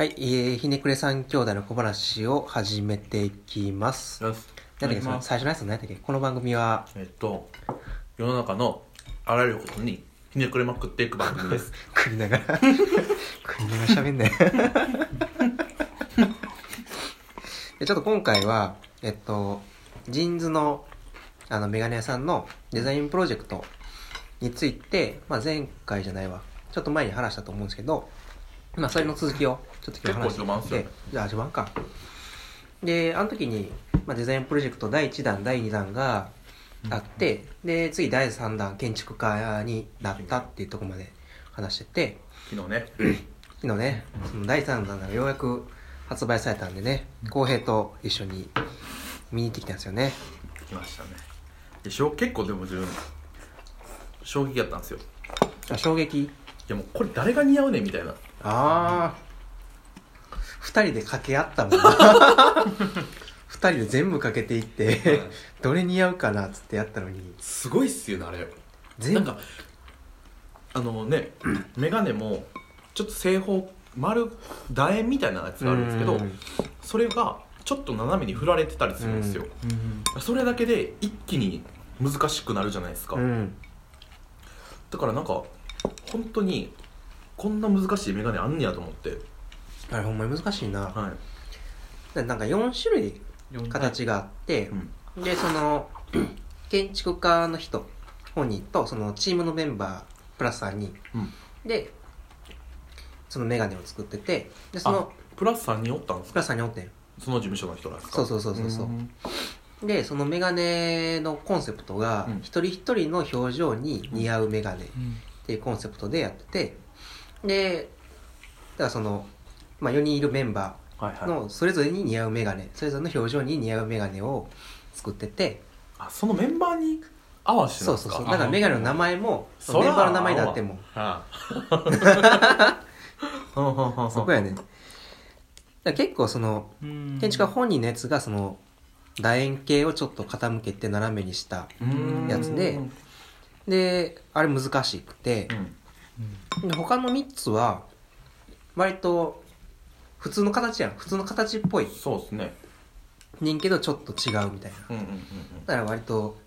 はい、えー、ひねくれ三兄弟の小話を始めていきます。よしなんだっけ、その最初のやつ何だっけこの番組は、えっと世の中のあらゆることにひねくれまくっていく番組です。食いながら、食いながら喋んね。でちょっと今回は、えっと、ジーンズの、あの、メガネ屋さんのデザインプロジェクトについて、まあ前回じゃないわ、ちょっと前に話したと思うんですけど、まあそれの続きを、ちょっと今日話して。結構序盤っすじゃあ序盤か。で、あの時に、まあ、デザインプロジェクト第1弾、第2弾があって、で、次第3弾、建築家になったっていうところまで話してて、昨日ね。昨日ね、その第3弾がようやく発売されたんでね、浩平と一緒に見に行ってきたんですよね。来ましたね。でしょ結構でも自分衝撃やったんですよ。あ衝撃？いやもうこれ誰が似合うねんみたいなああ。二人で掛け合ったもんな。二人で全部かけていって、どれ似合うかなっつってやったのに、すごいっすよねあれ。全部なんかあのね 眼鏡もちょっと正方丸楕円みたいなやつがあるんですけどうんそれがちょっと斜めに振られてたりするんですよ、それだけで一気に難しくなるじゃないですか、うん。だからなんか本当にこんな難しい眼鏡あんねやと思って。あれほんまに難しいな。はい。でなんか4種類形があって、うん。で、その、建築家の人、本人と、そのチームのメンバー、プラス3人。うん。で、そのメガネを作ってて、で、その、プラス3人おったんですか？プラス3人おってん。その事務所の人なんですか。そうそうそうそうそうん。で、そのメガネのコンセプトがうん、一人一人の表情に似合うメガネっていうコンセプトでやってて、で、だからその、まあ4人いるメンバはいーのそれぞれに似合うメガネ、それぞれの表情に似合うメガネを作ってて、あそのメンバーに合わせてなですか？そうんそうそう。だからメガネの名前も、そのメンバーの名前であっても、はあ そこやね。だから結構その、建築家本人のやつがその、楕円形をちょっと傾けて斜めにしたうんやつでで、あれ難しくてう、んで他の3つは、割と、普通の形やん。普通の形っぽい。そうですね。人けどちょっと違うみたいな。うんうんうんだから割と、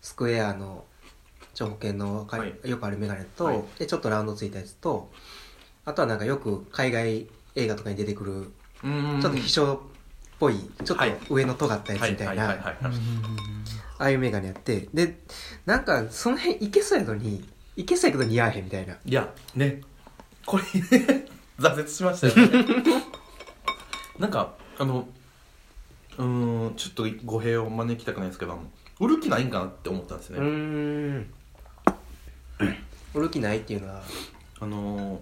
スクエアの長方形のか、はい。よくあるメガネと、はい。で、ちょっとラウンドついたやつと、あとはなんかよく海外映画とかに出てくる、うんちょっと秘書っぽい、ちょっはい。と上の尖ったやつみたいな、ああいうメガネやって、で、なんかその辺いけそうやのに、いけそうやけど似合わへんみたいな。いやね。これね挫折しましたよね。なんかあのうーんちょっと語弊を招きたくないんですけど売る気ないんかなって思ったんですうーね、ん。売る気ないっていうのは、あのー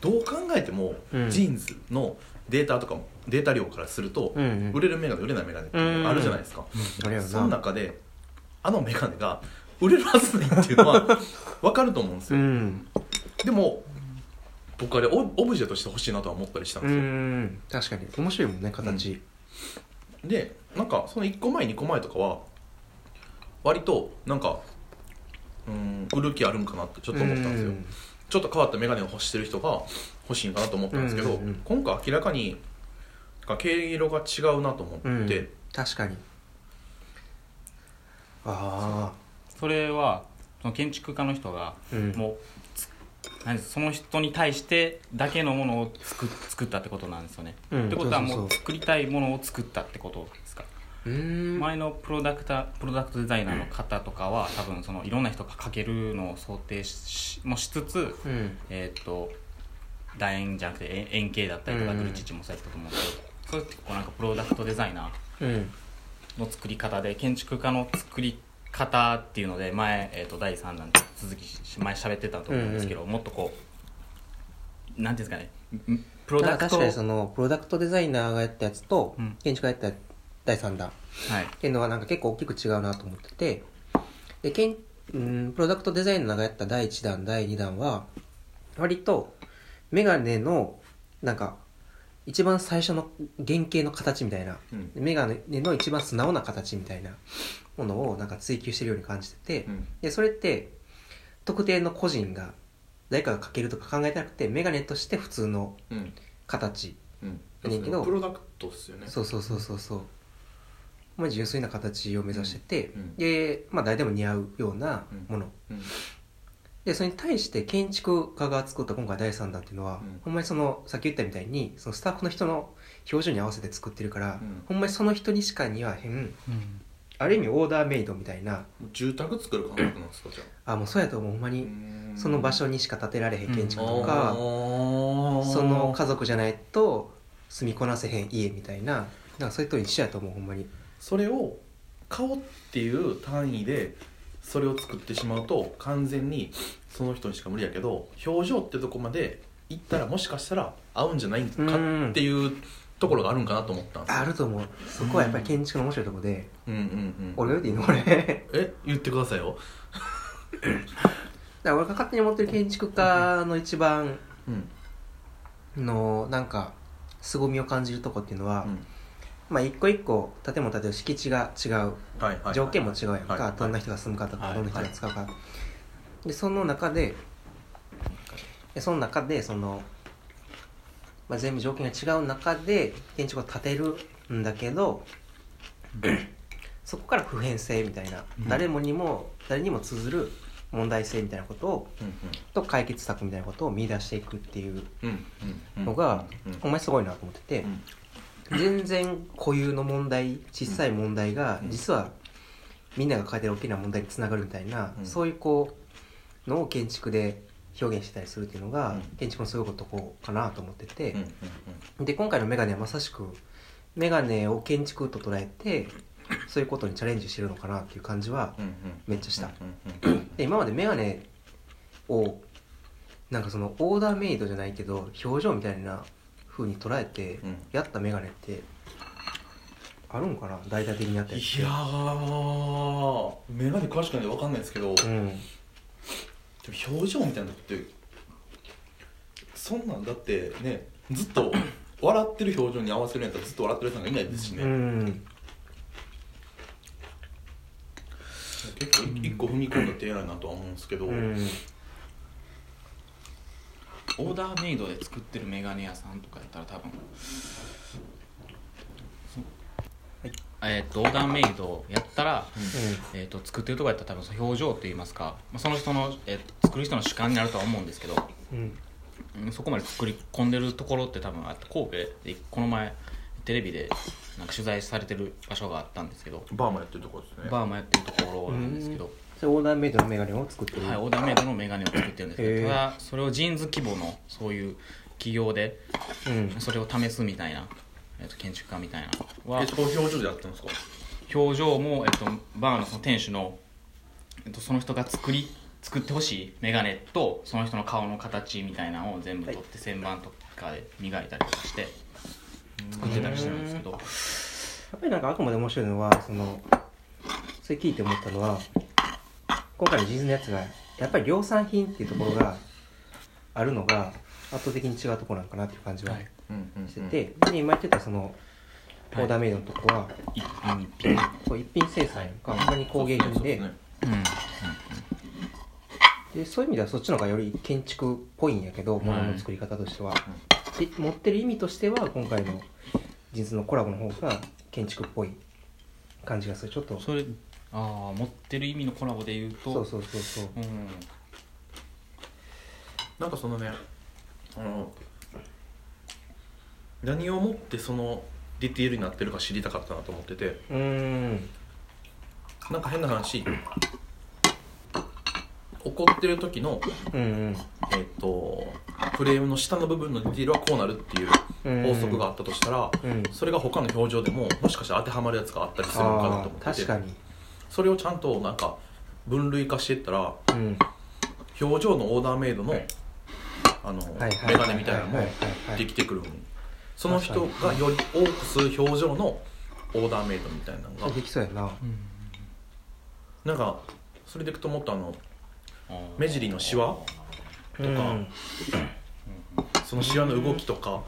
どう考えても、うん。ジーンズのデータとかもデータ量からすると、うんうん。売れるメガネ売れないメガネっていうのがあるじゃないですか、あれやろそのな。中であのメガネが売れるはずないっていうのは分かると思うんですうよ、ん。でも僕あれオオブジェとして欲しいなとは思ったりしたんうですよ、ん。確かに。面白いもんね、形。でなんかその1個前2個前とかは割となんかうん売る気あるんかなってちょっと思ったんですよ、うんちょっと変わったメガネを欲してる人が欲しいんかなと思ったんですけど、うんうんうん今回明らかになんか毛色が違うなと思って、うん確かに。ああ。それはその建築家の人がうん。もうその人に対してだけのものを作作ったってことなんですよね、うんってことはもう作りたいものを作ったってことですか。前のプロダクタプロダクトデザイナーの方とかは多分そのいろんな人が描けるのを想定しもしつつうん。えーっと楕円じゃなくて円円形だったりとかうんグルチッチもそうやったと思うんですけどそれってこうなんかプロダクトデザイナーうん。の作り方で建築家の作り方っていうので前、えー、と第3弾続きし前喋ってたと思うんですけど、もっとこうなんていうんですかねんプロダクトか確かにそのプロダクトデザイナーがやったやつと、うん。建築家がやった第3弾。っはい。ていうのはなんか結構大きく違うなと思っててでけんうんプロダクトデザイナーがやった第1弾第2弾は割とメガネのなんか一番最初の原型の形みたいな、うん。メガネの一番素直な形みたいなものをなんか追求してるように感じてて、うん。でそれって特定の個人が誰かがかけるとか考えてなくてメガネとして普通のうん。形うん。ねんけどプロダクトっすよね。そうそうそうそうそう。まあ純粋な形を目指してて、うん。うん。でまあ誰でも似合うようなもの、うんでそれに対して建築家が作った今回第3弾っていうのは、うん。ほんまにそのさっき言ったみたいにそのスタッフの人の表情に合わせて作ってるから、うん。ほんまにその人にしか似合わへんうん。ある意味オーダーメイドみたいな。住宅作る感覚なんですかじゃあ。もうそうやと思うほんまあにその場所にしか建てられへん建築とあか、ー。その家族じゃないと住みこなせへん家みたいな。なんかそういうと一緒やと思うほんまに。それを顔っていう単位でそれを作ってしまうと完全にその人にしか無理やけど表情ってとこまで行ったらもしかしたら合うんじゃないかっていうところがあるんかなと思ったんですよ。あると思う。そこはやっぱり建築の面白いところで、うんうんうん俺が言っていいのこれ。だかえ？言ってくださいよ。ら俺が勝手に思ってる建築家の一番うん。のなんか凄みを感じるとこっていうのは、うんまあ一個一個建物建てる敷地が違う。はいはい条件も違うやんか、はいはい。どんな人が住むかとか、はいどんな人が使うか、でその中ででその中でその、まあ、全部条件が違う中で建築を建てるんだけど、そこから普遍性みたいな、うん。誰もにも誰にも通ずる問題性みたいなことをうんと解決策みたいなことを見出していくっていううんうんうんのが、うん。ほんまにすごいなと思ってて、うん全然固有の問題小さい問題がうん。実はみんなが抱えてる大きな問題につながるみたいな、うん。そういうこうのを建築で表現してたりするっていうのが、うん。建築のすごいとこかなと思ってて。で今回のメガネはまさしくメガネを建築と捉えてそういうことにチャレンジしてるのかなっていう感じはめっちゃした。で今までメガネをなんかそのオーダーメイドじゃないけど表情みたいな風に捉えてうん。やったメガネってあるんかな？大々的にやったやつ。いやー眼鏡詳しくないんで分かんないですけど、うん。でも表情みたいなのってそんなんだってねずっと笑ってる表情に合わせるんやったらずっと笑ってる人なんかいないですしね、うん。結構一個踏み込んだ手偉いなとは思うんですけど、うんオーダーメイドで作ってるメガネ屋さんとかやったら多分えーっとオーダーメイドやったら、えーっと作ってるとこやったら多分表情といいますか、まあ、その人の、えー作る人の主観になるとは思うんですけど、うん。うんそこまで作り込んでるところって多分あって神戸でこの前テレビでなんか取材されてる場所があったんですけどバーもやってるところですね。バーもやってるところなんですけど、それオーダーメイドのメガネを作ってる、はい、オーダーメイドのメガネを作ってるんですけどただそれを JINS 規模のそういう企業でうん。それを試すみたいな、えっと建築家みたいな。のはえそこ表情でやったんですか？表情も、えっと、バーのその店主の、えっと、その人が作り作ってほしいメガネとその人の顔の形みたいなのを全部取って旋盤とかで磨いたりとかして作ってたりしてるんですけど。やっぱりなんかあくまで面白いのはそのそれ聞いて思ったのは今回のジーンズのやつがやっぱり量産品っていうところがあるのが圧倒的に違うところなんかなっていう感じはしてて、で今言ってたそのオーダーメイドのとこは、一品一品。そう一品生産やんかほんまに工芸品で。そうでそういう意味ではそっちの方がより建築っぽいんやけど、物の作り方としては、で持ってる意味としては今回のジーンズのコラボの方が建築っぽい感じがする。ちょっとそれああ持ってる意味のコラボで言うと。そうそうそうそう。うん。なんかそのねあの何をもってそのディテールになってるか知りたかったなと思ってて。うーん。なんか変な話怒ってる時の、うんうん。えっとフレームの下の部分のディテールはこうなるっていう法則があったとしたら、うん。それが他の表情でももしかしたら当てはまるやつがあったりするのかなとあ思っててー確かに。それをちゃんとなんか分類化していったらうん。表情のオーダーメイドのあのはいはいメガネみたいなのもできてくるその人がより多く吸う表情のオーダーメイドみたいなのができそうやな。なんかそれでいくともっとあの目尻のシワとかそのシワの動きとか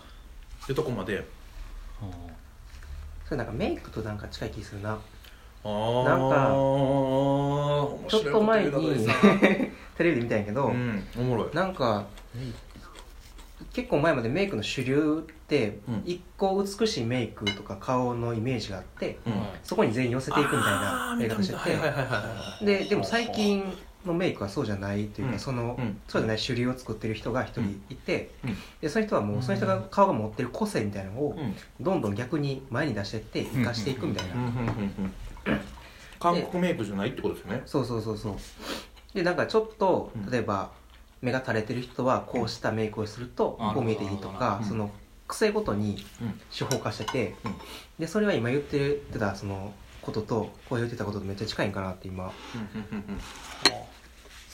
ってとこまで。あそれなんかメイクとなんか近い気するな。あなんか面ちょっと前に テレビで見たんやけど、うんおもろい。なんか結構前までメイクの主流ってうん。一個美しいメイクとか顔のイメージがあってうん。そこに全員寄せていくみたいなやり方してて。ででも最近のメイクはそうじゃないというか、うん。その、うん。そうじゃない主流を作ってる人が一人いて、うん。でその人はもうその人が顔が持ってる個性みたいなのをいうん。どんどん逆に前に出していって生かしていくみたいな、うん。うん。うん。うん。韓国メイクじゃないってことですよねそうそうそうそうでなん。かちょっとうん。例えば目が垂れてる人はこうしたメイクをするとうん。こう見えていいとか、うん。その癖ごとにうん。手法化してて、うん。でそれは今言ってたそのこととこう言ってたこととめっちゃ近いん。かなって今うん。うん。うん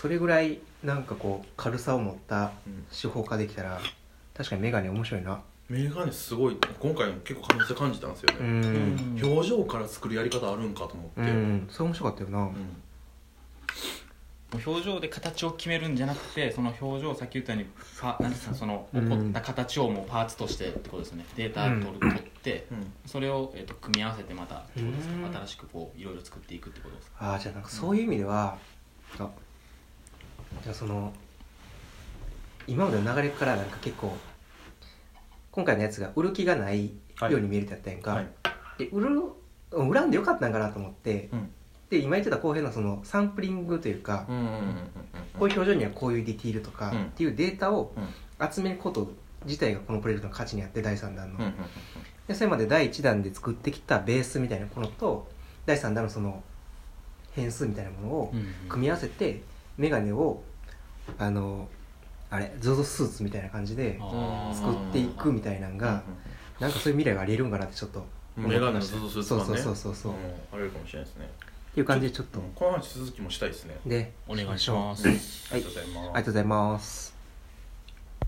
それぐらいなんかこう軽さを持ったうん。手法化できたら確かにメガネ面白いな。メガネすごい。今回結構可能性感じたんですようね、ん。表情から作るやり方あるんかと思って、うん、それ面白かったよな、うん。表情で形を決めるんじゃなくてその表情をさっき言ったようにパなんですかそのうん起こった形をもうパーツとしてってことですね。データ取る、取ってうん。それを、えー、と組み合わせてまたってことですかうん。新しくこういろいろ作っていくってことですか。ああじゃあなんかそういう意味では、あじゃあその今までの流れからなんか結構今回のやつが売る気がないように見えるってやったやんか、はい。で売るうん売らんでよかったんかなと思って、うん。で今言ってた後編のそのサンプリングというか、うんうんうんうんこういう表情にはこういうディティールとかうん。っていうデータをうん。集めること自体がこのプロジェクトの価値にあって第3弾の、うんうんでそれまで第1弾で作ってきたベースみたいなものと第3弾のその変数みたいなものを組み合わせてメガネをあのあれ ZOZO スーツみたいな感じで作っていくみたいなのがなんかそういう未来がありえるんかなってちょっとうんメガネのズズスーツそうそうそうそうそう、ん。っあれるかもしれないですね。ていう感じでちょっと、うんこの話続きもしたいですね。でお願いします。ありがとうございます。ありがとうございます